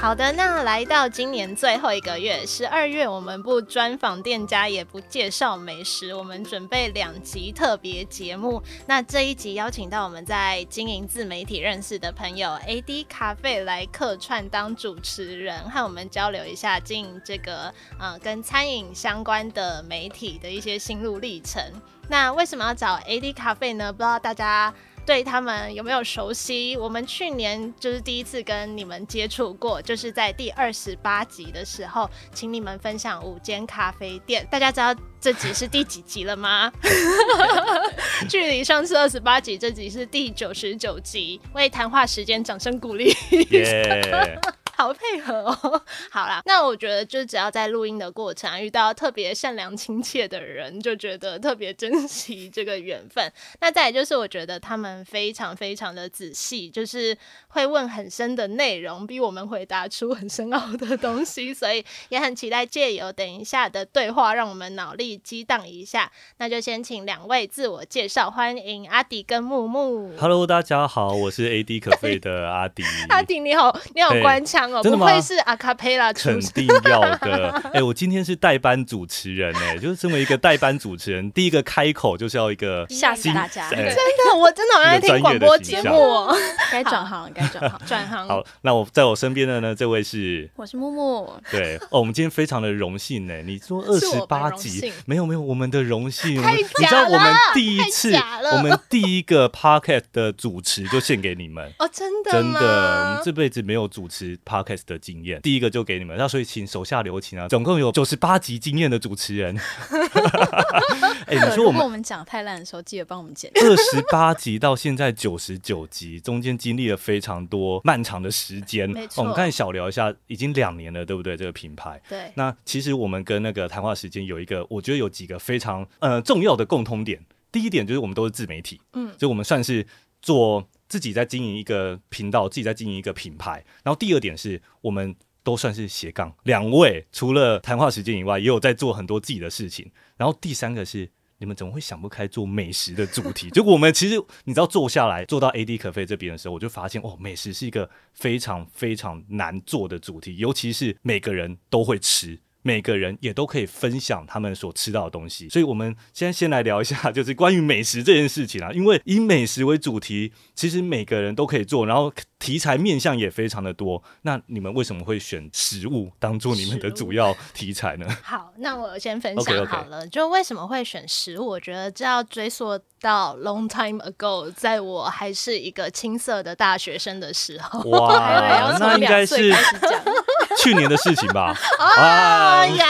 好的，那来到今年最后一个月，十二月，我们不专访店家，也不介绍美食，我们准备两集特别节目。那这一集邀请到我们在经营自媒体认识的朋友 AD 咖啡来客串当主持人，和我们交流一下经营这个呃跟餐饮相关的媒体的一些心路历程。那为什么要找 AD 咖啡呢？不知道大家。对他们有没有熟悉？我们去年就是第一次跟你们接触过，就是在第二十八集的时候，请你们分享五间咖啡店。大家知道这集是第几集了吗？距离上次二十八集，这集是第九十九集。为谈话时间掌声鼓励。好配合哦，好啦，那我觉得就只要在录音的过程啊遇到特别善良亲切的人，就觉得特别珍惜这个缘分。那再就是我觉得他们非常非常的仔细，就是会问很深的内容，逼我们回答出很深奥的东西，所以也很期待借由等一下的对话，让我们脑力激荡一下。那就先请两位自我介绍，欢迎阿迪跟木木。Hello，大家好，我是 AD 可 费的阿迪。阿迪你好，你好官腔。真的吗？不愧是阿卡佩拉？肯定要的。哎，我今天是代班主持人，哎，就是身为一个代班主持人，第一个开口就是要一个吓死大家。真的，我真的好爱听广播节目，该转行，该转行，转行。好，那我在我身边的呢，这位是，我是木木。对，哦，我们今天非常的荣幸呢。你说二十八集，没有没有，我们的荣幸。你知道我们第一次，我们第一个 podcast 的主持就献给你们。哦，真的真的，我们这辈子没有主持 podcast 的经验，第一个就给你们。那所以请手下留情啊，总共有九十八集经验的主持人。哎，你说我们我们讲太烂的时候，记得帮我们剪。二十八集到现在九十九集，中间经历了非常多漫长的时间。没错，我们刚才小聊一下，已经两年了，对不对？这个品牌。对。那其实我们跟那个谈话时间有一个，我觉得有几个非常呃重要的共通点。第一点就是我们都是自媒体，嗯，就我们算是做自己在经营一个频道，自己在经营一个品牌。然后第二点是我们。都算是斜杠，两位除了谈话时间以外，也有在做很多自己的事情。然后第三个是，你们怎么会想不开做美食的主题？就我们其实你知道，坐下来做到 AD 可费这边的时候，我就发现哦，美食是一个非常非常难做的主题，尤其是每个人都会吃。每个人也都可以分享他们所吃到的东西，所以我们现在先来聊一下，就是关于美食这件事情啊。因为以美食为主题，其实每个人都可以做，然后题材面向也非常的多。那你们为什么会选食物当做你们的主要题材呢？好，那我先分享好了，就为什么会选食物？我觉得这要追溯到 long time ago，在我还是一个青涩的大学生的时候。哇，那应该是。去年的事情吧。啊 呀，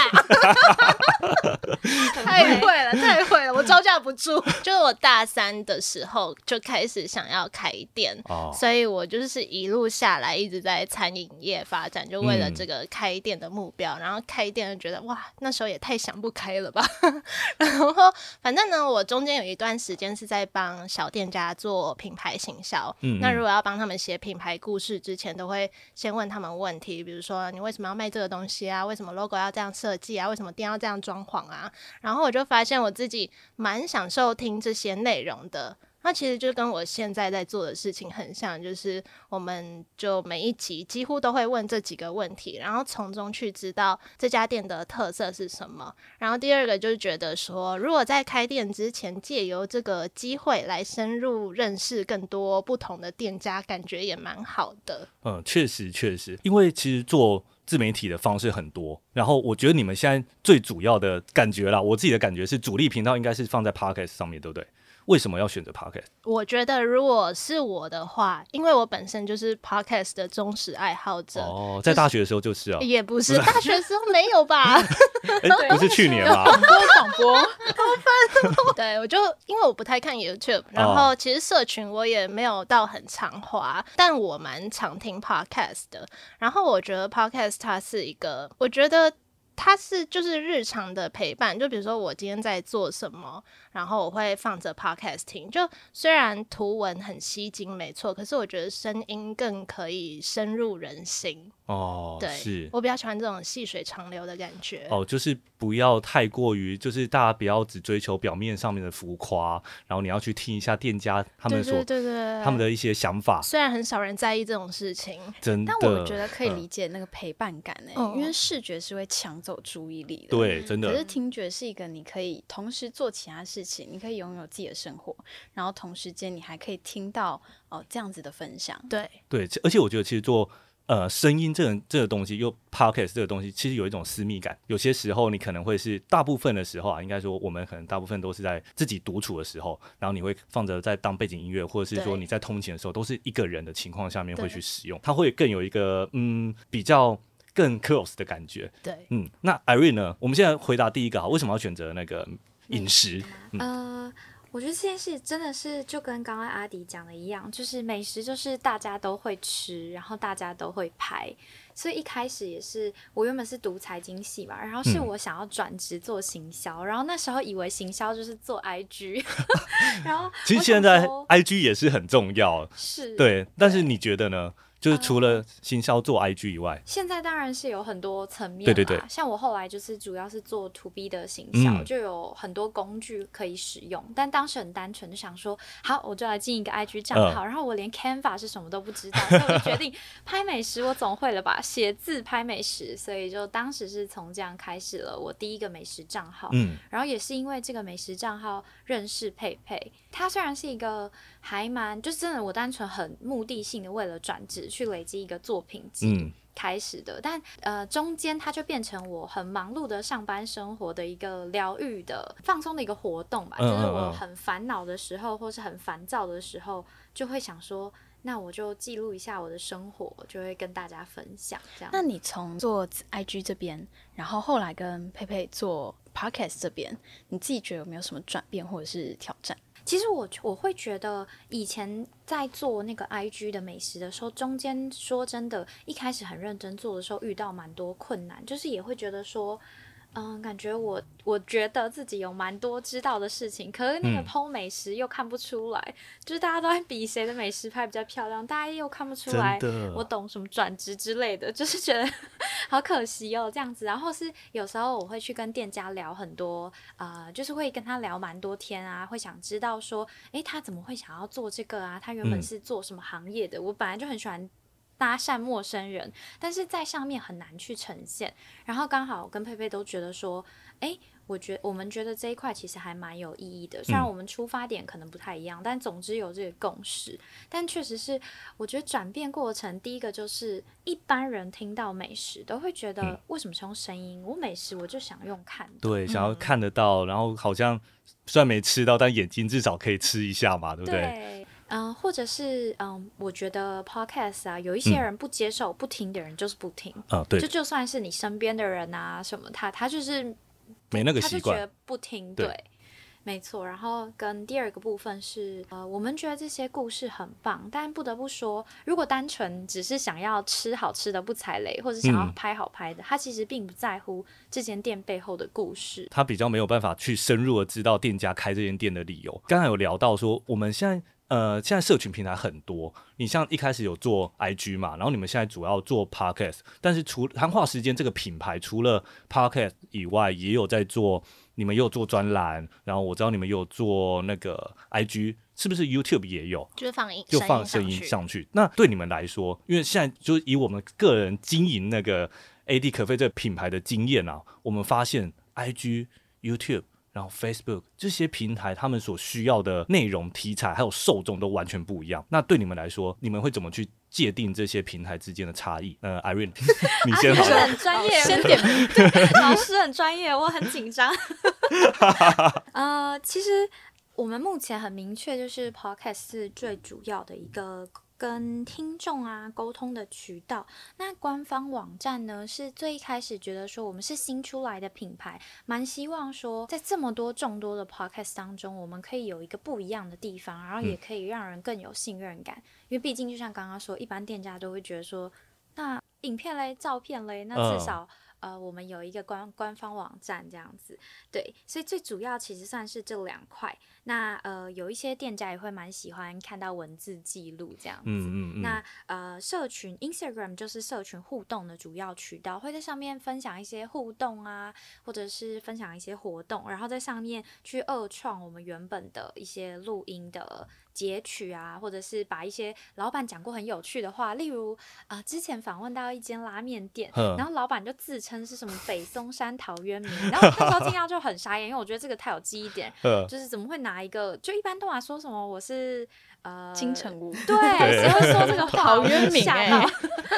太会了，太会了，我招架不住。就是我大三的时候就开始想要开店，所以我就是一路下来一直在餐饮业发展，就为了这个开店的目标。然后开店就觉得哇，那时候也太想不开了吧。然后反正呢，我中间有一段时间是在帮小店家做品牌行销。嗯，那如果要帮他们写品牌故事之前，都会先问他们问题，比如说。你为什么要卖这个东西啊？为什么 logo 要这样设计啊？为什么店要这样装潢啊？然后我就发现我自己蛮享受听这些内容的。那其实就跟我现在在做的事情很像，就是我们就每一集几乎都会问这几个问题，然后从中去知道这家店的特色是什么。然后第二个就是觉得说，如果在开店之前借由这个机会来深入认识更多不同的店家，感觉也蛮好的。嗯，确实确实，因为其实做自媒体的方式很多，然后我觉得你们现在最主要的感觉啦，我自己的感觉是主力频道应该是放在 Podcast 上面对不对？为什么要选择 podcast？我觉得如果是我的话，因为我本身就是 podcast 的忠实爱好者。哦，在大学的时候就是啊，也不是大学时候没有吧？不是去年吗？广播广播，分。对，我就因为我不太看 YouTube，然后其实社群我也没有到很常滑，但我蛮常听 podcast 的。然后我觉得 podcast 它是一个，我觉得。它是就是日常的陪伴，就比如说我今天在做什么，然后我会放着 podcast 听。就虽然图文很吸睛，没错，可是我觉得声音更可以深入人心。哦，对，是我比较喜欢这种细水长流的感觉。哦，就是不要太过于，就是大家不要只追求表面上面的浮夸，然后你要去听一下店家他们所对对对他们的一些想法。虽然很少人在意这种事情，真的，但我觉得可以嗯理解那个陪伴感呢、嗯因为视觉是会抢走注意力的。。对，真的可是听觉是一个你可以同时做其他事情，你可以拥有自己的生活，然后同时间你还可以听到哦这样子的分享。对，对，而且我觉得其实做呃声音这个这个东西，又 podcast 这个东西，其实有一种私密感。有些时候你可能会是大部分的时候啊，应该说我们可能大部分都是在自己独处的时候，然后你会放着在当背景音乐，或者是说你在通勤的时候，都是一个人的情况下面会去使用，它会更有一个嗯比较更 close 的感觉。对，嗯，那 Irene 呢？我们现在回答第一个啊，为什么要选择那个饮食？嗯呃，我觉得这件事真的是就跟刚刚阿迪讲的一样，就是美食就是大家都会吃，然后大家都会拍，所以一开始也是我原本是读财经系嘛，然后是嗯我想要转职做行销，然后那时候以为行销就是做 IG，然后其实现在 IG 也是很重要，是对。但是你觉得呢？就是除了行销做 IG 以外，现在当然是有很多层面对对对啦像我后来就是主要是做 to B 的行销，嗯就有很多工具可以使用。但当时很单纯，就想说，好，我就来进一个 IG 账嗯号，然后我连 Canva 是什么都不知道，所以我就决定 拍美食，我总会了吧？写字拍美食，所以就当时是从这样开始了我第一个美食账号。嗯，然后也是因为这个美食账号认识佩佩，她虽然是一个还蛮，就是真的我单纯很目的性的为了转职去累积一个作品集嗯开始的，但呃中间它就变成我很忙碌的上班生活的一个疗愈的放松的一个活动吧，嗯就是我很烦恼的时候或是很烦躁的时候，就会想说。那我就记录一下我的生活，就会跟大家分享这样。那你从做 IG 这边，然后后来跟佩佩做 Podcast 这边，你自己觉得有没有什么转变或者是挑战？其实我我会觉得，以前在做那个 IG 的美食的时候，中间说真的，一开始很认真做的时候，遇到蛮多困难，就是也会觉得说，嗯，感觉我我觉得自己有蛮多知道的事情，可是那个嗯剖美食又看不出来，就是大家都在比谁的美食拍比较漂亮，大家又看不出来我懂什么转职之类的，就是觉得 好可惜哦，这样子。然后是有时候我会去跟店家聊很多，呃，就是会跟他聊蛮多天啊，会想知道说，诶，他怎么会想要做这个啊？他原本嗯是做什么行业的？我本来就很喜欢。搭讪陌生人，但是在上面很难去呈现。然后刚好跟佩佩都觉得说，哎，我觉我们觉得这一块其实还蛮有意义的。虽然嗯我们出发点可能不太一样，但总之有这个共识。但确实是，我觉得转变过程，第一个就是一般人听到美食都会觉嗯得，为什么是用声音？我美食我就想用看的。对，想要看得到，然后好像虽然没吃到，但眼睛至少可以吃一下嘛，对不对？对，嗯、或者是嗯，我觉得 podcast 啊，有一些人不接受、不听的人就是不听，啊，对就，就算是你身边的人啊什么，他他就是没那个习惯，他就觉得不听，对对，没错。然后跟第二个部分是，呃，我们觉得这些故事很棒，但不得不说，如果单纯只是想要吃好吃的不踩雷，或者想要嗯拍好拍的，他其实并不在乎这间店背后的故事。他比较没有办法去深入的知道店家开这间店的理由。刚才有聊到说，我们现在呃，现在社群平台很多，你像一开始有做 IG 嘛，然后你们现在主要做 Podcast，但是除谈话时间这个品牌，除了 Podcast 以外，也有在做，你们也有做专栏，然后我知道你们有做那个 IG，是不是 YouTube 也有？就是放音就放声音上去。那对你们来说，因为现在就是以我们个人经营那个 AD 可飞这个品牌的经验啊，我们发现 IG、YouTube。然后 Facebook 这些平台，他们所需要的内容、题材还有受众都完全不一样。那对你们来说，你们会怎么去界定这些平台之间的差异？呃，Irene，你先好老师了。很专业，先点对，老师很专业，我很紧张。呃，其实我们目前很明确，就是 podcast 是最主要的一个跟听众啊沟通的渠道。那官方网站呢，是最一开始觉得说我们是新出来的品牌，蛮希望说在这么多众多的 podcast 当中，我们可以有一个不一样的地方，然后也可以让人更有信任感。因为毕竟就像刚刚说，一般店家都会觉得说，那影片嘞、照片嘞，那嗯至少。呃，我们有一个官官方网站这样子，对，所以最主要其实算是这两块。那呃，有一些店家也会蛮喜欢看到文字记录这样子。嗯嗯嗯。那呃，社群 Instagram 就是社群互动的主要渠道，会在上面分享一些互动啊，或者是分享一些活动，然后在上面去二创我们原本的一些录音的。截取啊，或者是把一些老板讲过很有趣的话，例如啊，之前访问到一间拉面店，然后老板就自称是什么北松山陶渊明，然后那时候听到就很傻眼，因为我觉得这个太有记忆点，就是怎么会拿一个，就一般都拿说什么我是呃金城武，对，谁会说这个 陶渊明哎，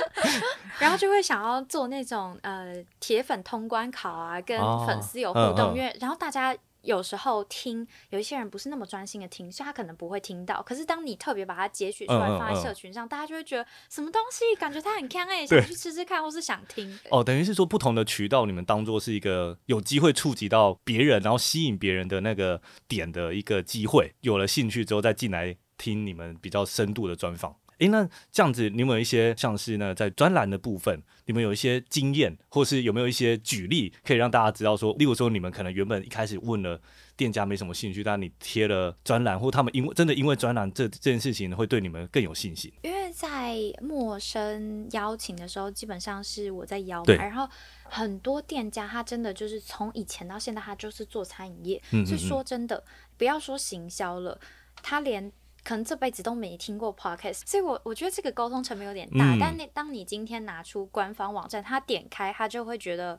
然后就会想要做那种呃铁粉通关考啊，跟粉丝有互动，因为然后大家。有时候听有一些人不是那么专心的听，所以他可能不会听到。可是当你特别把它截取出来放在社群上，大家就会觉得什么东西，感觉他很看哎，想去吃吃看，或是想听。哦，等于是说不同的渠道，你们当做是一个有机会触及到别人，然后吸引别人的那个点的一个机会。有了兴趣之后，再进来听你们比较深度的专访。诶，那这样子，你有没有一些像是呢，在专栏的部分，你们有一些经验，或是有没有一些举例，可以让大家知道说，例如说，你们可能原本一开始问了店家没什么兴趣，但你贴了专栏，或他们因为真的因为专栏这这件事情会对你们更有信心。因为在陌生邀请的时候，基本上是我在邀嘛，然后很多店家他真的就是从以前到现在，他就是做餐饮业，是说真的，不要说行销了，他连。可能这辈子都没听过 podcast，所以我我觉得这个沟通成本有点大。但那当你今天拿出官方网站，他点开他就会觉得，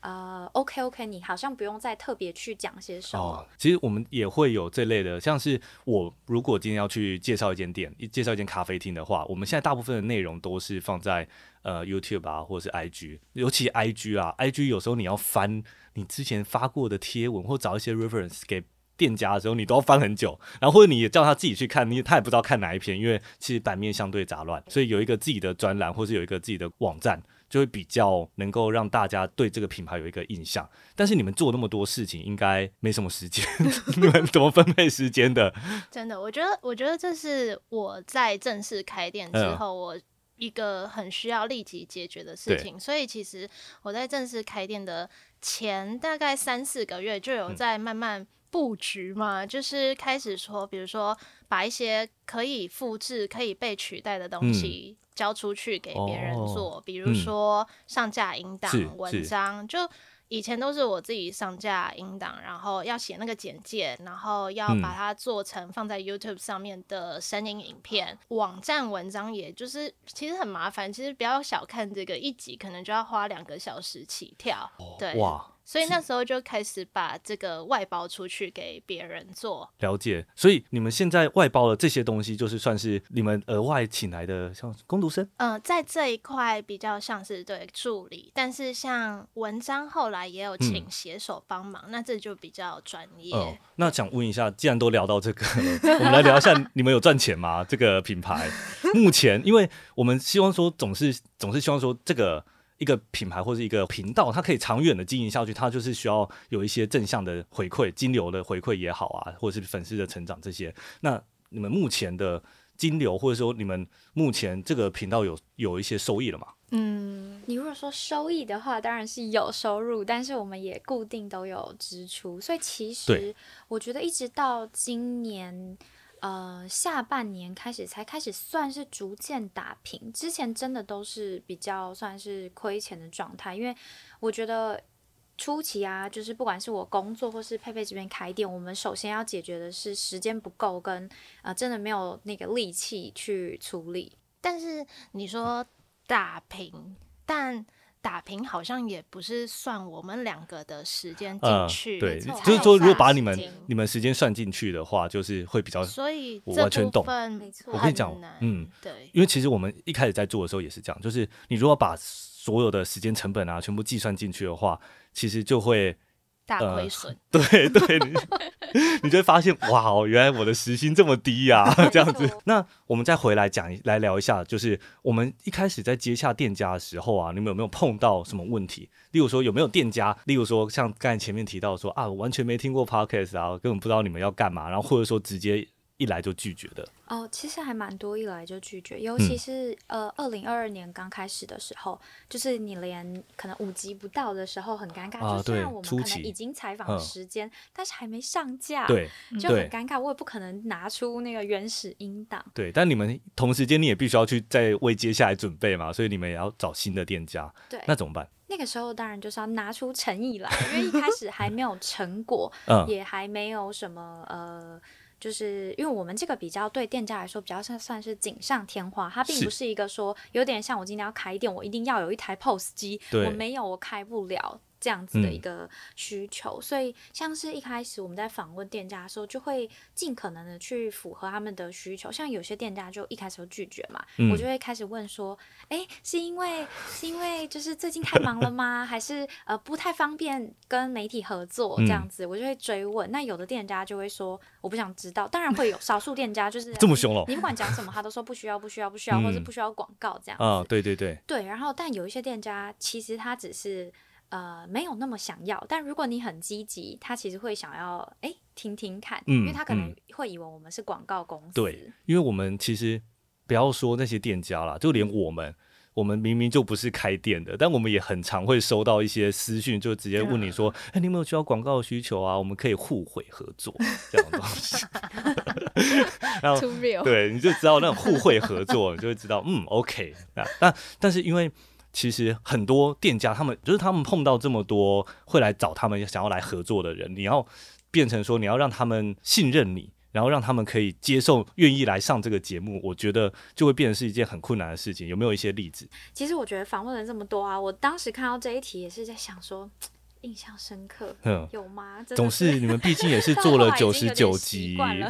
呃，OK OK，你好像不用再特别去讲些什么。其实我们也会有这类的，像是我如果今天要去介绍一间店，介绍一间咖啡厅的话，我们现在大部分的内容都是放在呃 YouTube 啊，或者是 IG，尤其 IG 啊，IG 有时候你要翻你之前发过的贴文，或找一些 reference 给。店家的时候，你都要翻很久，然后或者你也叫他自己去看，你他也不知道看哪一篇，因为其实版面相对杂乱，所以有一个自己的专栏，或是有一个自己的网站，就会比较能够让大家对这个品牌有一个印象。但是你们做那么多事情，应该没什么时间，你们怎么分配时间的？真的，我觉得，我觉得这是我在正式开店之后，我一个很需要立即解决的事情。所以其实我在正式开店的前大概三四个月，就有在慢慢。布局嘛，就是开始说，比如说把一些可以复制、可以被取代的东西交出去给别人做，比如说上架音档文章，就以前都是我自己上架音档，然后要写那个简介，然后要把它做成放在 YouTube 上面的声音影片。网站文章也就是其实很麻烦，其实不要小看这个一集，可能就要花两个小时起跳。对。所以那时候就开始把这个外包出去给别人做。了解，所以你们现在外包的这些东西，就是算是你们额外请来的，像工读生。嗯，在这一块比较像是对助理，但是像文章后来也有请写手帮忙，那这就比较专业。那想问一下，既然都聊到这个，我们来聊一下，你们有赚钱吗？这个品牌目前，因为我们希望说，总是总是希望说这个。一个品牌或者一个频道，它可以长远的经营下去，它就是需要有一些正向的回馈，金流的回馈也好啊，或者是粉丝的成长这些。那你们目前的金流，或者说你们目前这个频道有有一些收益了吗？嗯，你如果说收益的话，当然是有收入，但是我们也固定都有支出，所以其实我觉得一直到今年。呃，下半年开始才开始算是逐渐打平，之前真的都是比较算是亏钱的状态。因为我觉得初期啊，就是不管是我工作或是佩佩这边开店，我们首先要解决的是时间不够，跟啊真的没有那个力气去处理。但是你说打平，但。打平好像也不是算我们两个的时间进去，对，就是说如果把你们你们时间算进去的话，就是会比较，所以我完全懂，没错。我跟你讲，嗯，对，因为其实我们一开始在做的时候也是这样，就是你如果把所有的时间成本啊全部计算进去的话，其实就会。大亏损，对对，你就会发现哇哦，原来我的时薪这么低呀，这样子。那我们再回来讲，来聊一下，就是我们一开始在接洽店家的时候啊，你们有没有碰到什么问题？例如说有没有店家，例如说像刚才前面提到说啊，我完全没听过 podcast 啊，根本不知道你们要干嘛，然后或者说直接一来就拒绝的？哦，其实还蛮多，一来就拒绝，尤嗯其是、呃，二零二二年刚开始的时候，就是你连可能五级不到的时候很尴尬，就虽然我们可能已经采访时间，但是还没上架，，对就很尴尬，我也不可能拿出那个原始音档。对，但你们同时间你也必须要去再为接下来准备嘛，所以你们也要找新的店家，对，那怎么办？那个时候当然就是要拿出诚意来，因为一开始还没有成果，嗯，也还没有什么呃。就是因为我们这个比较对店家来说比较算算是锦上添花，它并不是。一个说有点像我今天要开店，我一定要有一台 POS 机，我没有我开不了这样子的嗯一个需求，所以像是一开始我们在访问店家的时候，就会尽可能的去符合他们的需求，像有些店家就一开始就拒绝嘛，嗯我就会开始问说，哎，是因为是因为就是最近太忙了吗？还是呃不太方便跟媒体合作这样嗯子？我就会追问。那有的店家就会说我不想知道，当然会有少数店家就是 这么凶了你不管讲什么，他都说不需要，不需要，不需要，或是嗯不需要广告这样子。啊，对对对，对，然后但有一些店家其实他只是呃没有那么想要，但如果你很积极，他其实会想要哎听听看，因为嗯他可能嗯会以为我们是广告公司。对，因为我们其实不要说那些店家啦，就连我们，我们明明就不是开店的，但我们也很常会收到一些私讯，就直接问你说：“哎、你有没有需要广告的需求啊？我们可以互惠合作这样的东西。” 然后对，你就知道那种互惠合作，你就会知道，嗯，OK 啊。但但是因为其实很多店家他们就是他们碰到这么多会来找他们想要来合作的人，你要变成说你要让他们信任你。然后让他们可以接受、愿意来上这个节目，我觉得就会变成是一件很困难的事情。有没有一些例子？其实我觉得访问了这么多啊，我当时看到这一题也是在想说，印象深刻。嗯，有吗？总是你们毕竟也是 做了九十九集，了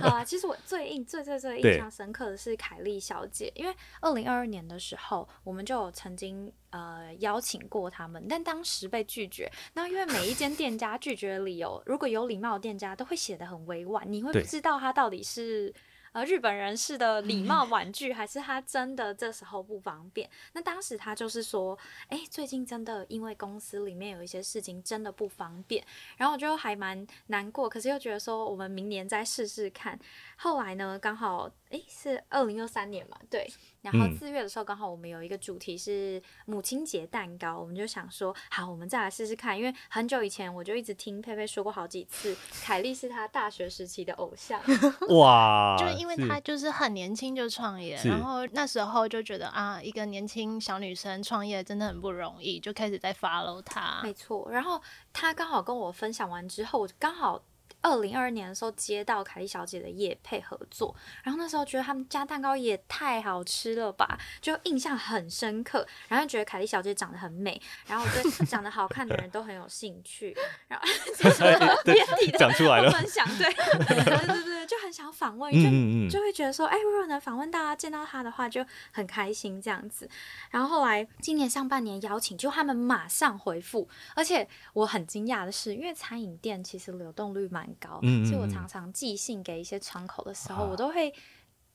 啊、其实我最印最最最印象深刻的是凯莉小姐，因为二零二二年的时候，我们就有曾经呃邀请过他们，但当时被拒绝。那因为每一间店家拒绝的理由，如果有礼貌的店家都会写的很委婉，你会不知道他到底是。呃，日本人士的礼貌婉拒，还是他真的这时候不方便？那当时他就是说，哎、最近真的因为公司里面有一些事情真的不方便，然后我就还蛮难过，可是又觉得说我们明年再试试看。后来呢，刚好诶是二零二三年嘛，对。然后嗯四月的时候，刚好我们有一个主题是母亲节蛋糕，我们就想说，好，我们再来试试看。因为很久以前我就一直听佩佩说过好几次，凯莉是她大学时期的偶像。哇，就是因为她就是很年轻就创业，然后那时候就觉得啊，一个年轻小女生创业真的很不容易，就开始在 follow 她。没错，然后她刚好跟我分享完之后，我刚好二零二二年的时候接到凯莉小姐的夜配合作，然后那时候觉得他们家蛋糕也太好吃了吧，就印象很深刻，然后觉得凯莉小姐长得很美，然后我对长得好看的人都很有兴趣，然后 讲出来了，分享，对 对想访问，就就会觉得说，哎，如果能访问到他，见到他的话，就很开心这样子。然后后来今年上半年邀请，就他们马上回复，而且我很惊讶的是，因为餐饮店其实流动率蛮高，所以我嗯常常寄信给一些窗口的时候，啊。我都会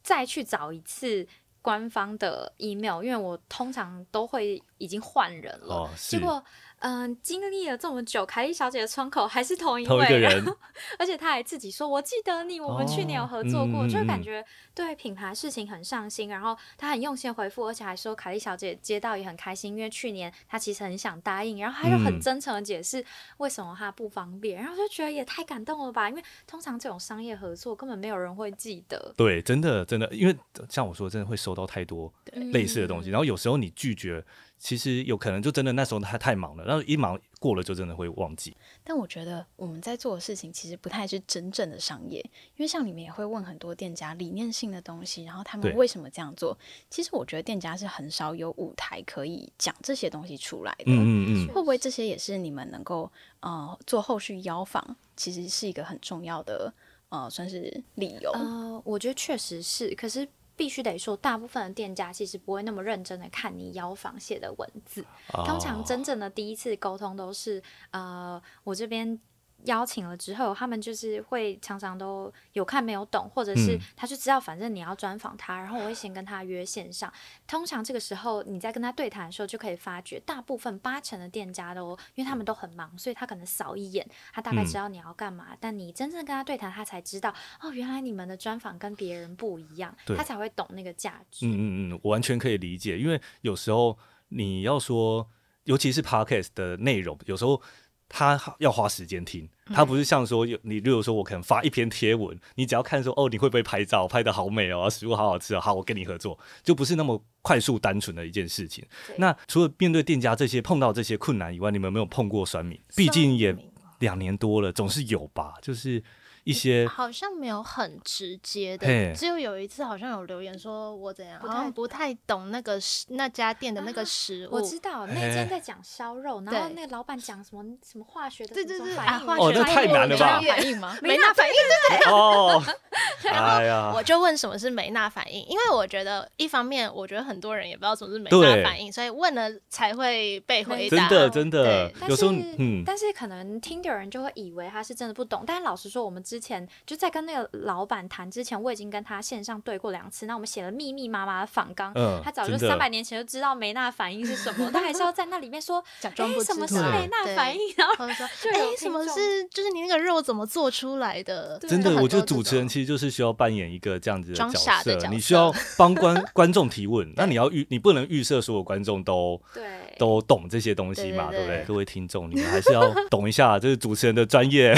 再去找一次。官方的 email，因为我通常都会已经换人了，哦，结果嗯、经历了这么久，凯莉小姐的窗口还是同一位，同一个人 而且她还自己说：“我记得你，我们去年有合作过。就感觉对品牌事情很上心，然后她很用心回复，而且还说凯莉小姐接到也很开心，因为去年她其实很想答应，然后她又很嗯真诚的解释为什么她不方便，然后就觉得也太感动了吧，因为通常这种商业合作根本没有人会记得。对，真的真的，因为像我说，真的会收到太多类似的东嗯西，然后有时候你拒绝，其实有可能就真的那时候他太忙了，然后一忙过了就真的会忘记。但我觉得我们在做的事情其实不太是真正的商业，因为像你们也会问很多店家理念性的东西，然后他们为什么这样做。其实我觉得店家是很少有舞台可以讲这些东西出来的。嗯嗯嗯，会不会这些也是你们能够呃做后续邀访，其实是一个很重要的呃算是理由？呃，我觉得确实是，可是必须得说，大部分的店家其实不会那么认真的看你邀房写的文字。通常哦真正的第一次沟通都是，呃，我这边邀请了之后，他们就是会常常都有看没有懂，或者是嗯他就知道反正你要专访他，然后我会先跟他约线上。通常这个时候你在跟他对谈的时候，就可以发觉大部分八成的店家都，因为他们都很忙，所以他可能扫一眼，他大概知道你要干嘛。但你真正跟他对谈，他才知道哦，原来你们的专访跟别人不一样，他才会懂那个价值。嗯嗯嗯，我完全可以理解，因为有时候你要说，尤其是 podcast 的内容，有时候他要花时间听，他不是像说有你，例如说我可能发一篇贴文，你只要看说哦，你会不会拍照，拍的好美哦，食物好好吃哦，好，我跟你合作，就不是那么快速单纯的一件事情。那除了面对店家这些碰到这些困难以外，你们有没有碰过酸民？毕竟也两年多了，总是有吧？就是一些好像没有很直接的，只有有一次好像有留言说我怎样，不太好像不太懂那个食那家店的那个食物。我知道那哎间在讲烧肉，然后那个老板讲什么什么化学的对对对啊化反应嘛哦那太难了吧反应吗？没那反应，哦，哎呀，我就问什么是梅纳反应，因为我觉得一方面我觉得很多人也不知道什么是梅对纳反应，所以问了才会被回答。真的真的对，但有时候是，嗯，但是可能听的人就会以为他是真的不懂。但是老实说，我们之前就在跟那个老板谈之前，我已经跟他线上对过两次。那我们写了密密麻麻的访纲，嗯他早就三百年前就知道梅纳反应是什么，他还是要在那里面说假装不知道哎什么是梅纳对反应，然后说，哎，什么是就是你那个肉怎么做出来的？真的，我觉得主持人其实就是需要扮演一个这样子的装角色你需要帮观观众提问，那你要预，你不能预设所有观众都对都懂这些东西嘛，对对对对不对？各位听众，你们还是要懂一下，这是主持人的专业。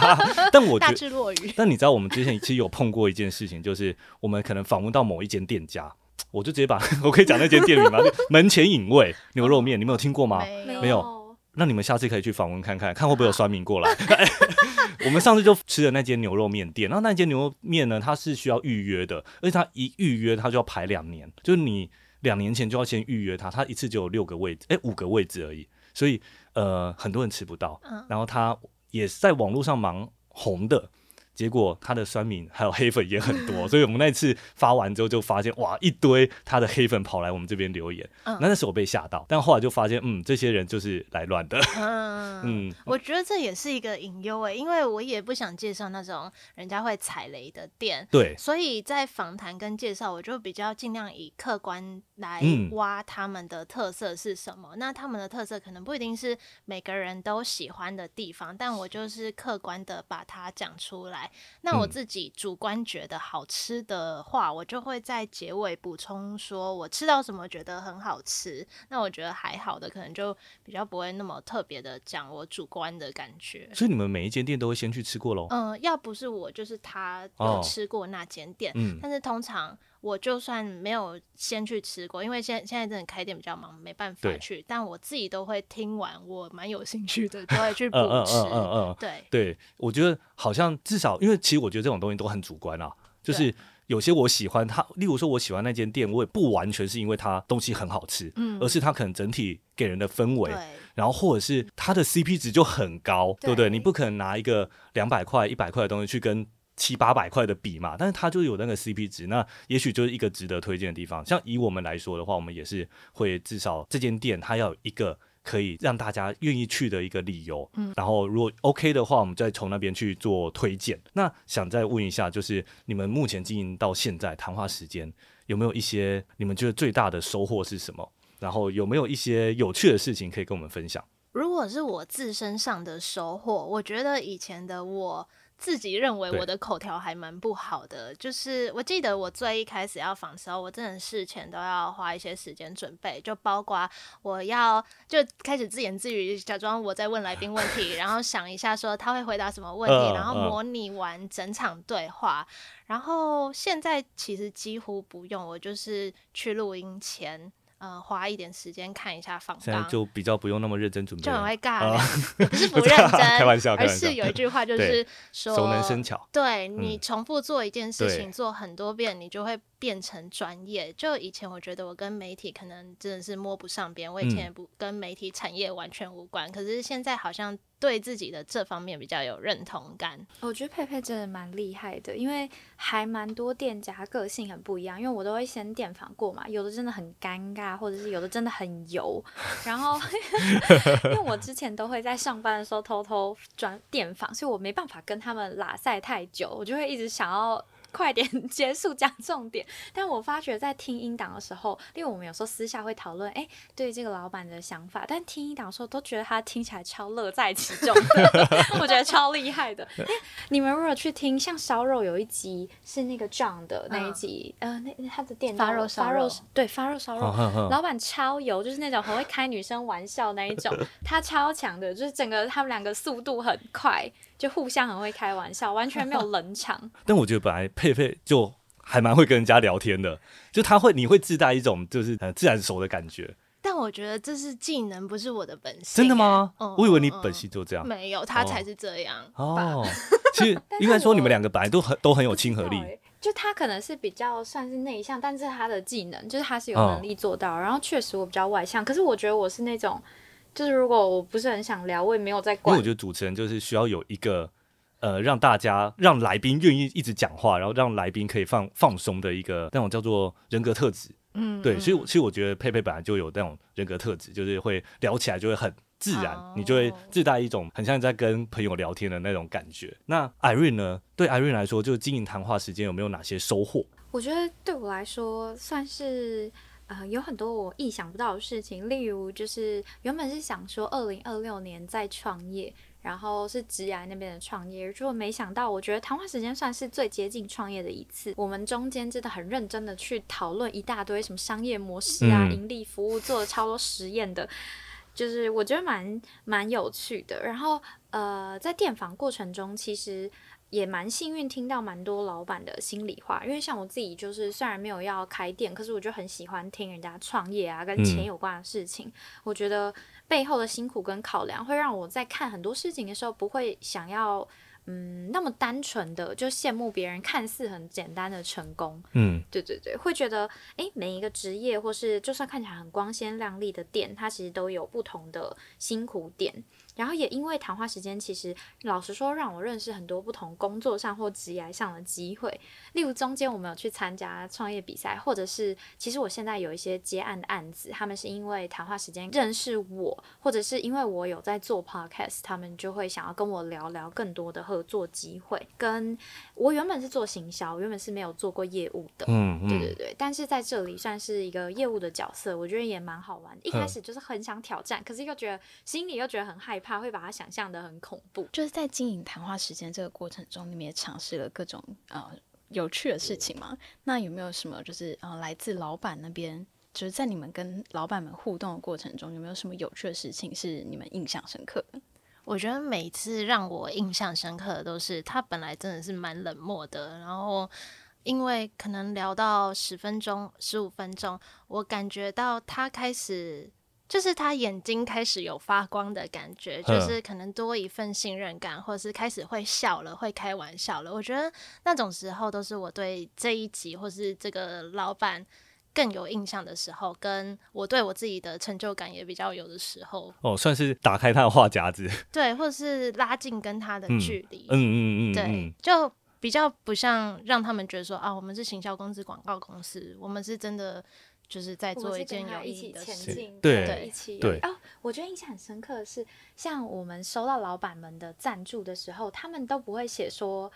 但我觉大得，智若愚。但你知道，我们之前其实有碰过一件事情，就是我们可能访问到某一间店家，我就直接把 我可以讲那间店名吗？就门前引味牛肉面，你们有听过吗？没没有那你们下次可以去访问看看，看会不会有酸民过来。我们上次就吃的那间牛肉面店，然后那间牛肉面呢，它是需要预约的，而且它一预约它就要排两年，就是你两年前就要先预约它，它一次就有六个位置，哎，五个位置而已，所以呃很多人吃不到。嗯然后它也是在网络上蛮红的。结果他的酸民还有黑粉也很多，所以我们那次发完之后就发现，哇，一堆他的黑粉跑来我们这边留言，嗯。那那时候我被吓到，但后来就发现，嗯，这些人就是来乱的，嗯 嗯，我觉得这也是一个隐忧诶，因为我也不想介绍那种人家会踩雷的店，对，所以在访谈跟介绍，我就比较尽量以客观来嗯。挖他们的特色是什么。那他们的特色可能不一定是每个人都喜欢的地方，但我就是客观的把它讲出来。那我嗯自己主观觉得好吃的话，我就会在结尾补充说我吃到什么觉得很好吃。那我觉得还好的，可能就比较不会那么特别的讲我主观的感觉。所以你们每一间店都会先去吃过喽？嗯、要不是我，就是他哦有吃过那间店，嗯，但是通常我就算没有先去吃过，因为现现在真的开店比较忙，没办法去，但我自己都会听完，我蛮有兴趣的，都会去补嗯嗯吃。嗯嗯嗯，对，对，我觉得好像至少，因为其实我觉得这种东西都很主观啊，就是有些我喜欢它，例如说我喜欢那间店，我也不完全是因为它东西很好吃，嗯而是它可能整体给人的氛围，然后或者是它的 CP 值就很高，对不？对你不可能拿一个两百块、一百块的东西去跟七八百块的笔嘛，但是它就有那个 CP 值，那也许就是一个值得推荐的地方。像以我们来说的话，我们也是会至少这间店它要有一个。可以让大家愿意去的一个理由，嗯，然后如果 OK 的话，我们再从那边去做推荐。那想再问一下，就是你们目前经营到现在谈话时间有没有一些你们觉得最大的收获是什么？然后有没有一些有趣的事情可以跟我们分享？如果是我自身上的收获，我觉得以前的我自己认为我的口条还蛮不好的。就是我记得我最一开始要访的时候，我真的事前都要花一些时间准备，就包括我要就开始自言自语，假装我在问来宾问题，然后想一下说他会回答什么问题，嗯然后嗯模拟完整场对话。然后现在其实几乎不用，我就是去录音前。呃，花一点时间看一下访现在，就比较不用那么认真准备，就很会尬 不是不认真，开玩笑而是有一句话就 是说，熟能生巧。对你嗯重复做一件事对情做很多遍，你就会变成专业。就以前我觉得我跟媒体可能真的是摸不上边，我以前不跟媒体产业完全无关，可是现在好像对自己的这方面比较有认同感。我觉得佩佩真的蛮厉害的，因为还蛮多店家个性很不一样，因为我都会先电访过嘛，有的真的很尴尬，或者是有的真的很油，然后 因为我之前都会在上班的时候偷偷转电访，所以我没办法跟他们拉塞太久，我就会一直想要。快点结束讲重点，但我发觉在听音档的时候，因为我们有时候私下会讨论，哎，对这个老板的想法，但听音档的时候都觉得他听起来超乐在其中，我觉得超厉害的。你们如果去听，像烧肉有一集是那个 John 的那一集，呃，那他的店发肉烧肉，对发肉烧肉，老板超油，就是那种很会开女生玩笑那一种，他超强的，就是整个他们两个速度很快。就互相很会开玩笑，完全没有冷场。但我觉得本来佩佩就还蛮会跟人家聊天的，就他会你会自带一种就是很自然熟的感觉。但我觉得这是技能，不是我的本性。真的吗？我以为你本性就这样。没有，他才是这样。哦，其实 应该说你们两个本来都很都很有亲和力。就他可能是比较算是内向，但是他的技能就是他是有能力做到。然后确实我比较外向，可是我觉得我是那种。就是如果我不是很想聊，我也没有在管。因为我觉得主持人就是需要有一个呃，让大家让来宾愿意一直讲话，然后让来宾可以放放松的一个那种叫做人格特质。嗯，对，所以其实我觉得佩佩本来就有那种人格特质，就是会聊起来就会很自然，你就会自带一种很像在跟朋友聊天的那种感觉。那 Irene 呢？对 Irene 来说，就是经营谈话时间有没有哪些收获？我觉得对我来说算是。呃，有很多我意想不到的事情，例如就是原本是想说二零二六年再创业，然后是直涯那边的创业，结果没想到，我觉得谈话时间算是最接近创业的一次。我们中间真的很认真的去讨论一大堆什么商业模式啊、盈利服务，做了超多实验的，就是我觉得蛮蛮有趣的。然后呃，在电访过程中，其实。也蛮幸运听到蛮多老板的心里话，因为像我自己就是虽然没有要开店，可是我就很喜欢听人家创业啊，跟钱有关的事情。我觉得背后的辛苦跟考量，会让我在看很多事情的时候，不会想要。嗯，那么单纯的就羡慕别人看似很简单的成功，嗯，对对对，会觉得哎，每一个职业或是就算看起来很光鲜亮丽的店，它其实都有不同的辛苦点。然后也因为谈话时间，其实老实说，让我认识很多不同工作上或职业上的机会。例如中间我们有去参加创业比赛，或者是其实我现在有一些接案的案子，他们是因为谈话时间认识我，或者是因为我有在做 podcast，他们就会想要跟我聊聊更多的合作机会。跟我原本是做行销，原本是没有做过业务的，嗯嗯，对对对。但是在这里算是一个业务的角色，我觉得也蛮好玩。一开始就是很想挑战，可是又觉得心里又觉得很害怕，会把它想象的很恐怖。就是在经营谈话时间这个过程中，你们也尝试了各种呃。有趣的事情吗？那有没有什么就是呃，来自老板那边，就是在你们跟老板们互动的过程中，有没有什么有趣的事情是你们印象深刻的？我觉得每次让我印象深刻的都是他本来真的是蛮冷漠的，然后因为可能聊到十分钟、十五分钟，我感觉到他开始。就是他眼睛开始有发光的感觉，就是可能多一份信任感，或者是开始会笑了，会开玩笑了。我觉得那种时候都是我对这一集或是这个老板更有印象的时候，跟我对我自己的成就感也比较有的时候。哦，算是打开他的话匣子，对，或者是拉近跟他的距离。嗯嗯嗯，对，就比较不像让他们觉得说啊，我们是行销公司、广告公司，我们是真的。就是在做一件有意义的事情，对，一起对。哦，我觉得印象很深刻的是，像我们收到老板们的赞助的时候，他们都不会写说，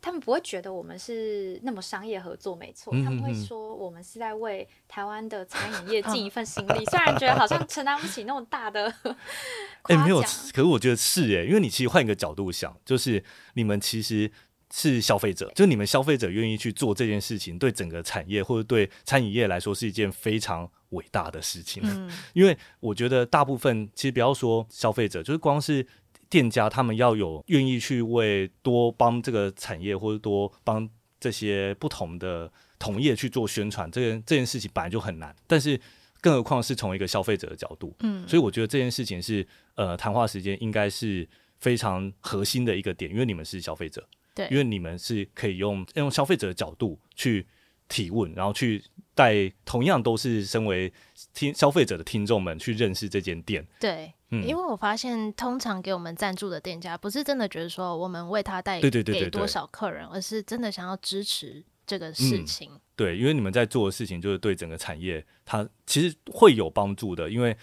他们不会觉得我们是那么商业合作，没错，他们会说我们是在为台湾的餐饮业尽一 份心力。虽然觉得好像承担不起那么大的，哎，没有，可是我觉得是哎，因为你其实换一个角度想，就是你们其实。是消费者，就是你们消费者愿意去做这件事情，对整个产业或者对餐饮业来说是一件非常伟大的事情。嗯，因为我觉得大部分其实不要说消费者，就是光是店家，他们要有愿意去为多帮这个产业或者多帮这些不同的同业去做宣传，这件这件事情本来就很难。但是更何况是从一个消费者的角度，嗯，所以我觉得这件事情是呃，谈话时间应该是非常核心的一个点，因为你们是消费者。对，因为你们是可以用用消费者的角度去提问，然后去带同样都是身为听消费者的听众们去认识这间店。对，嗯因为我发现通常给我们赞助的店家，不是真的觉得说我们为他带对对对对对给多少客人，而是真的想要支持这个事嗯情。对，因为你们在做的事情就是对整个产业，它其实会有帮助的，因为。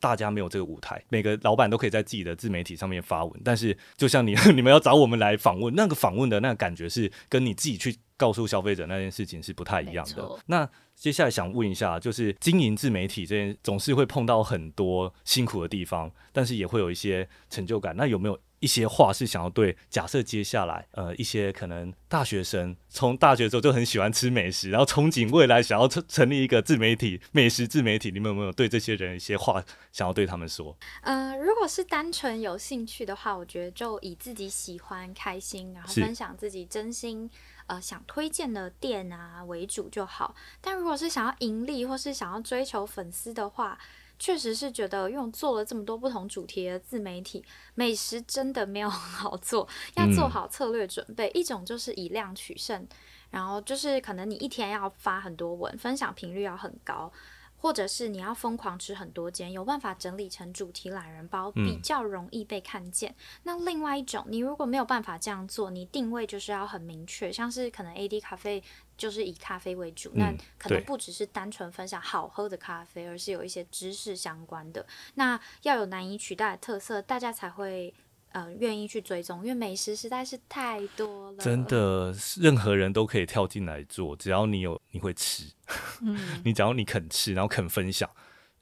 大家没有这个舞台，每个老板都可以在自己的自媒体上面发文，但是就像你 你们要找我们来访问，那个访问的那个感觉是跟你自己去告诉消费者那件事情是不太一样的。那接下来想问一下，就是经营自媒体这件，总是会碰到很多辛苦的地方，但是也会有一些成就感。那有没有一些话是想要对？假设接下来，呃，一些可能大学生从大学之后就很喜欢吃美食，然后憧憬未来想要成成立一个自媒体美食自媒体，你们有没有对这些人一些话想要对他们说？呃，如果是单纯有兴趣的话，我觉得就以自己喜欢、开心，然后分享自己真心呃想推荐的店啊为主就好。但如果是想要盈利或是想要追求粉丝的话，确实是觉得，因为我做了这么多不同主题的自媒体，美食真的没有很好做，要做嗯好策略准备。一种就是以量取胜，然后就是可能你一天要发很多文，分享频率要很高。或者是你要疯狂吃很多间，有办法整理成主题懒人包，比嗯较容易被看见。那另外一种，你如果没有办法这样做，你定位就是要很明确，像是可能 AD 咖啡就是以咖啡为主，那嗯可能不只是单纯分享好喝的咖啡，而是有一些知识相关的。那要有难以取代的特色，大家才会呃愿意去追踪，因为美食实在是太多了，真。的，任何人都可以跳进来做，只要你有你会吃，嗯，你只要你肯吃，然后肯分享，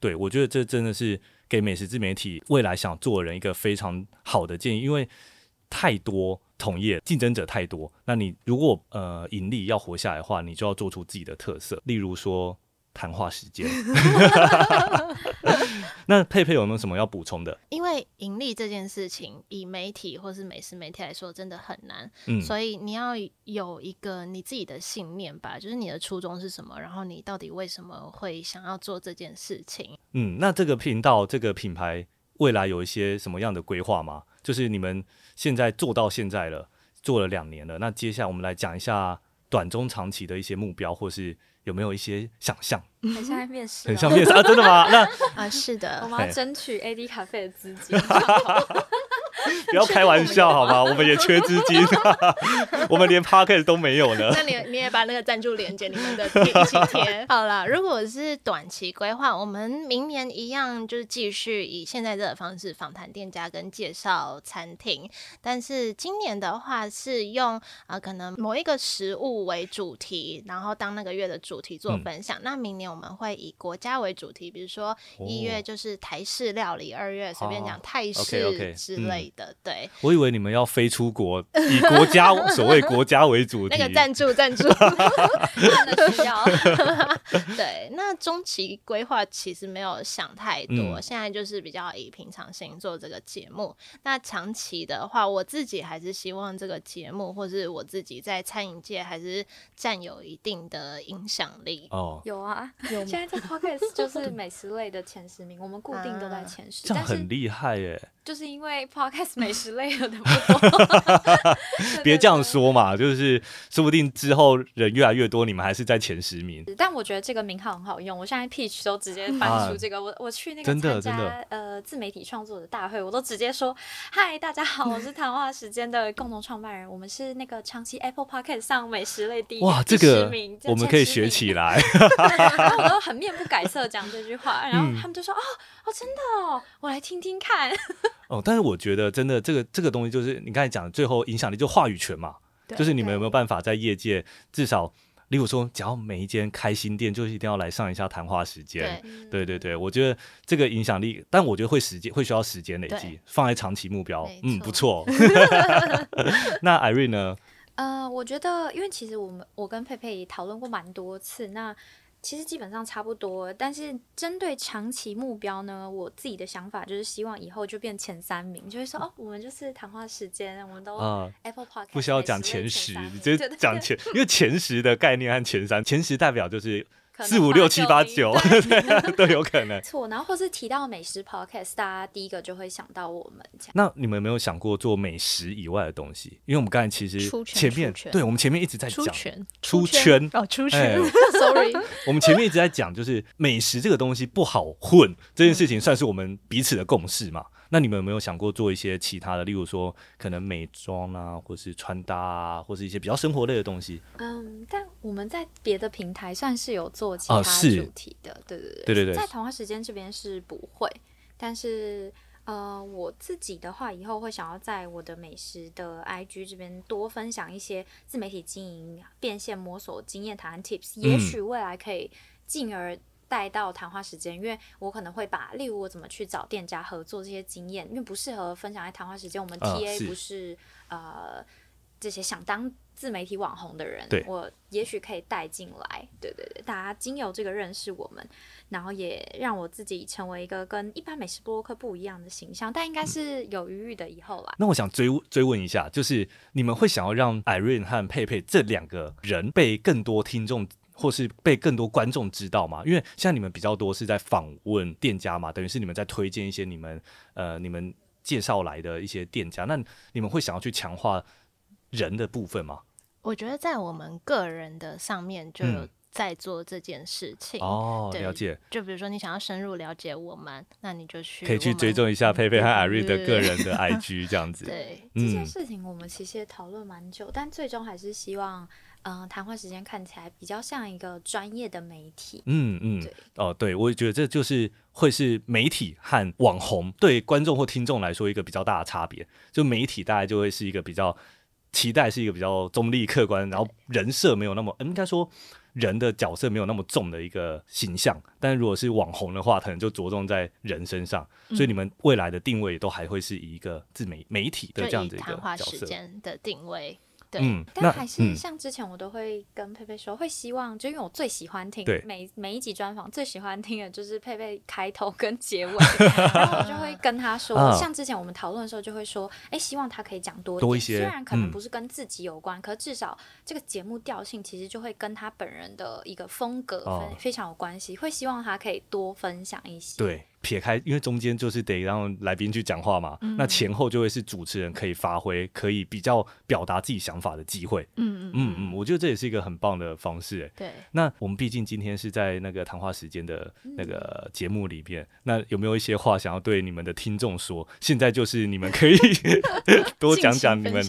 对我觉得这真的是给美食自媒体未来想做的人一个非常好的建议，因为太多同业竞争者太多，那你如果呃盈利要活下来的话，你就要做出自己的特色，例如说谈话时间。那佩佩有没有什么要补充的？因为盈利这件事情，以媒体或是美食媒体来说，真的很难。嗯，所以你要有一个你自己的信念吧，就是你的初衷是什么，然后你到底为什么会想要做这件事情。嗯，那这个频道这个品牌未来有一些什么样的规划吗？就是你们现在做到现在了，做了两年了，那接下来我们来讲一下短中长期的一些目标，或是有没有一些想象？很像在面试哦，很像面试啊，真的吗？那 啊，是的我的，们要争取 AD 咖啡的资金。不要开玩笑好吗？我们也缺资金，我们连 p a r k e t 都没有呢。那你你也把那个赞助连接你们的贴一起贴好了。如果是短期规划，我们明年一样就是继续以现在这个方式访谈店家跟介绍餐厅，但是今年的话是用呃可能某一个食物为主题，然后当那个月的主题做嗯分享。那明年我们会以国家为主题，比如说一月就是台式料理，二月随便讲哦泰式之嗯类的，对。我以为你们要飞出国，以国家 所谓国家为主题。那个赞助赞助，真的需要。对，那中期规划其实没有想太多，嗯现在就是比较以平常心做这个节目。那长期的话，我自己还是希望这个节目，或是我自己在餐饮界还是占有一定的影响力。哦，有啊，有现在在 podcast 就是美食类的前十名，我们固定都在前十，这很厉害耶！就是因为 podcast 美食类的不多，别这样说嘛，就是说不定之后人越来越多，你们还是在前十名。但我觉得这个名号很好用，我现在 Peach 都直接搬出这个。我我去那个参加呃自媒体创作的大会，我都直接说：“嗨，大家好，我是谈话时间的共同创办人，我们是那个长期 Apple Podcast 上美食类第一哇，这个名我们可以学起。来。然后我都很面不改色讲这句话，然后嗯他们就说：“哦哦，真的哦，我来听听看。哦，但是我觉得真的这个这个东西，就是你刚才讲的，最后影响力就话语权嘛，就是你们有没有办法在业界至少，例如说，只要每一间开新店，就是一定要来上一下谈话时间。对，对对对，我觉得这个影响力，但我觉得会时间会需要时间累积，放在长期目标，嗯，不错。那 Irene 呢？呃，我觉得，因为其实我们我跟佩佩也讨论过蛮多次，那其实基本上差不多。但是针对长期目标呢，我自己的想法就是希望以后就变前三名，就会说哦，我们就是谈话时间，我们都啊、Apple Podcast 不需要讲前十，你直接讲前，因为前十的概念和前三，前十代表就是四五六七八九 都有可能。错，然后或是提到美食 podcast，大家第一个就会想到我们。那你们有没有想过做美食以外的东西？因为我们刚才其实出圈前面对我们前面一直在讲出拳出圈，哦，出圈，Sorry，我们前面一直在讲，就是美食这个东西不好混，这件事情算是我们彼此的共识嘛。那你们有没有想过做一些其他的，例如说可能美妆啊，或是穿搭啊，或是一些比较生活类的东西？嗯，但我们在别的平台算是有做其他主题的，对对对对对对在童话时间这边是不会，但是呃，我自己的话，以后会想要在我的美食的 IG 这边多分享一些自媒体经营、变现、摸索经验谈和 tips，、也嗯许未来可以进而。带到谈话时间，因为我可能会把，例如我怎么去找店家合作这些经验，因为不适合分享在谈话时间。我们啊 TA 是不是呃这些想当自媒体网红的人，我也许可以带进来。对对对，大家经由这个认识我们，然后也让我自己成为一个跟一般美食播客不一样的形象，但应该是有余裕的以后啦。那我想追追问一下，就是你们会想要让 Irene 和佩佩这两个人被更多听众或是被更多观众知道嘛？因为现在你们比较多是在访问店家嘛，等于是你们在推荐一些你们呃你们介绍来的一些店家，那你们会想要去强化人的部分吗？我觉得在我们个人的上面就有嗯在做这件事情。哦，了解，就比如说你想要深入了解我们，那你就去可以去追踪一下佩佩和 Irene 的个人的 IG 这样子。对，这件嗯，事情我们其实也讨论蛮久，但最终还是希望，嗯、谈话时间看起来比较像一个专业的媒体。嗯嗯对，哦，对，我也觉得这就是会是媒体和网红对观众或听众来说一个比较大的差别。就媒体大概就会是一个比较期待是一个比较中立客观，然后人设没有那么，嗯应该说人的角色没有那么重的一个形象。但是如果是网红的话，可能就着重在人身上。所以你们未来的定位都还会是以一个自媒媒体的这样子一个谈话时角色。间的定位。对，嗯，但还是嗯。像之前我都会跟佩佩说，会希望就因为我最喜欢听对。每每一集专访，最喜欢听的就是佩佩开头跟结尾，然后我就会 跟他说，啊。像之前我们讨论的时候就会说，哎，希望他可以讲多点多一些虽然可能嗯。不是跟自己有关，可至少这个节目调性其实就会跟他本人的一个风格非常有关系，会希望他可以多分享一些。对，撇开，因为中间就是得让来宾去讲话嘛，嗯那前后就会是主持人可以发挥，可以比较表达自己想法的机会。嗯嗯嗯嗯，我觉得这也是一个很棒的方式。哎，对。那我们毕竟今天是在那个谈话时间的那嗯个节目里面，那有没有一些话想要对你们的听众说？现在就是你们可以 多讲讲你们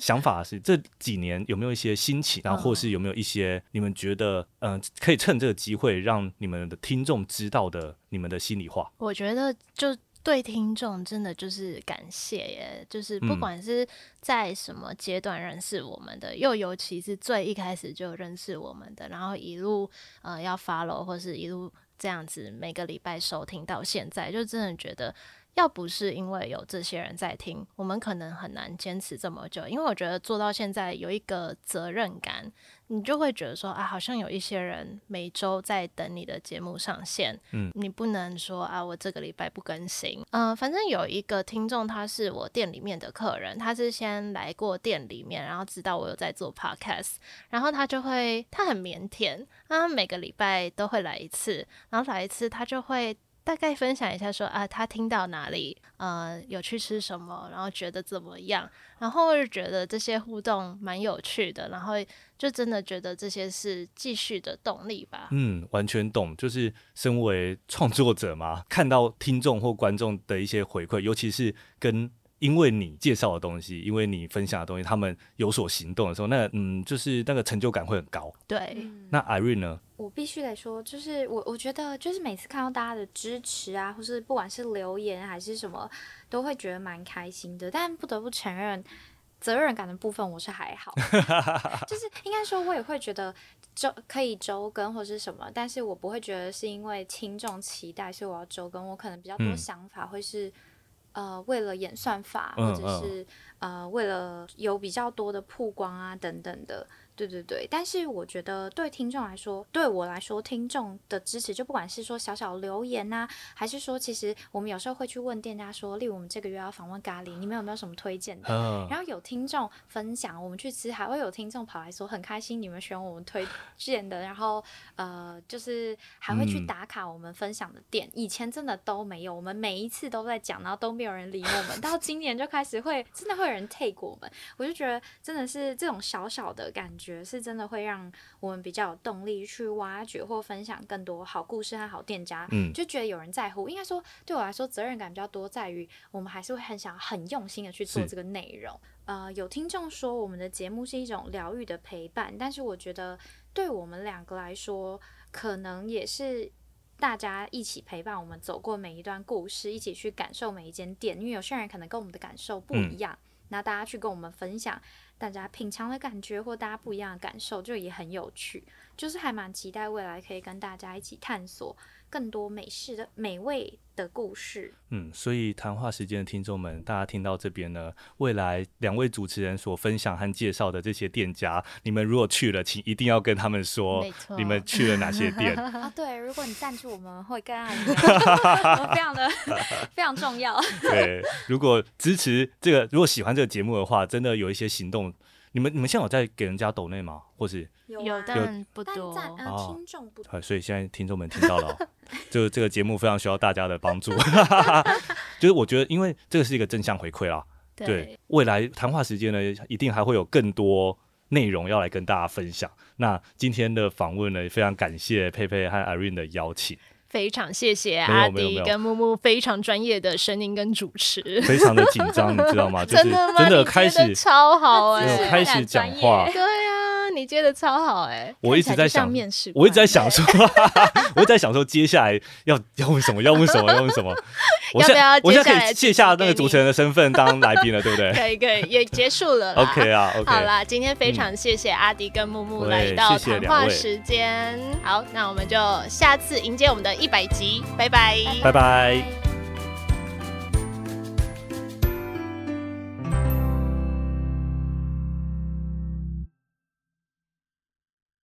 想法是这几年有没有一些心情，然后或是有没有一些你们觉得嗯、呃可以趁这个机会让你们的听众知道的你们的心里话？我觉得就对听众真的就是感谢耶，就是不嗯管是在什么阶段认识我们的，又尤其是最一开始就认识我们的，然后一路呃要 follow 或是一路这样子每个礼拜收听到现在，就真的觉得。要不是因为有这些人在听，我们可能很难坚持这么久。因为我觉得做到现在有一个责任感，你就会觉得说啊，好像有一些人每周在等你的节目上线，嗯你不能说啊，我这个礼拜不更新。嗯、反正有一个听众，他是我店里面的客人，他是先来过店里面，然后知道我有在做 podcast，然后他就会，他很腼腆，他每个礼拜都会来一次，然后来一次他就会。大概分享一下说啊，他听到哪里，呃，有去吃什么，然后觉得怎么样，然后我就觉得这些互动蛮有趣的，然后就真的觉得这些是继续的动力吧。嗯，完全懂。就是身为创作者嘛，看到听众或观众的一些回馈，尤其是跟因为你介绍的东西，因为你分享的东西，他们有所行动的时候，那嗯，就是那个成就感会很高。对，嗯那 Irene 呢？我必须得说，就是我我觉得，就是每次看到大家的支持啊，或是不管是留言还是什么，都会觉得蛮开心的。但不得不承认，责任感的部分我是还好，就是 应该说，我也会觉得周可以周更或是什么，但是我不会觉得是因为听众期待，所以我要周更。我可能比较多嗯想法会是。呃，为了演算法，嗯或者是、呃，为了有比较多的曝光啊等等的，对对对，但是我觉得对听众来说，对我来说，听众的支持，就不管是说小小留言呐、还是说，其实我们有时候会去问店家说，例如我们这个月要访问咖喱，你们有没有什么推荐的？嗯，然后有听众分享，我们去吃，还会有听众跑来说很开心你们选我们推荐的，然后呃，就是还会去嗯打卡我们分享的店。以前真的都没有，我们每一次都在讲，然后都没有人理我们。到今年就开始会真的会有人 take 我们，我就觉得真的是这种小小的感觉，是真的会让我们比较有动力去挖掘或分享更多好故事和好店家。嗯就觉得有人在乎。应该说，对我来说，责任感比较多，在于我们还是会很想很用心的去做这个内容。呃，有听众说我们的节目是一种疗愈的陪伴，但是我觉得对我们两个来说，可能也是。大家一起陪伴我们走过每一段故事，一起去感受每一间店，因为有些人可能跟我们的感受不一样，那大家去跟我们分享大家品尝的感觉或大家不一样的感受，就也很有趣。就是还蛮期待未来可以跟大家一起探索更多美式的美味的故事。嗯，所以谈话时间的听众们，大家听到这边呢，未来两位主持人所分享和介绍的这些店家，你们如果去了，请一定要跟他们说没错你们去了哪些店。啊，对，如果你赞助，我们会更爱你，我 非常的非常重要。对，如果支持这个，如果喜欢这个节目的话，真的有一些行动。你们你们现在有在给人家抖内吗？或是有的不多。听众不多。呃，所以现在听众们听到了哦，这个这个节目非常需要大家的帮助。就是我觉得，因为这个是一个正向回馈啦。对，未来谈话时间呢，一定还会有更多内容要来跟大家分享。那今天的访问呢，也非常感谢佩佩和 Irene 的邀请，非常谢谢阿迪跟木木非常专业的声音跟主持，非常的紧张，你知道吗？就是真的吗？真的开始超好哎、没有开始讲话，对啊，你接的超好哎、我一直在想面试，我一直在想说，我一直在想说，接下来要要问什么？要问什么？要问什么？我现要不要在我现在可以卸下那个主持人的身份当来宾了，对不对 可以可以，也结束了。？OK 啊，OK。好啦，今天非常谢谢阿迪跟木木来到谈话时间。好，那我们就下次迎接我们的一百集，拜拜拜拜。拜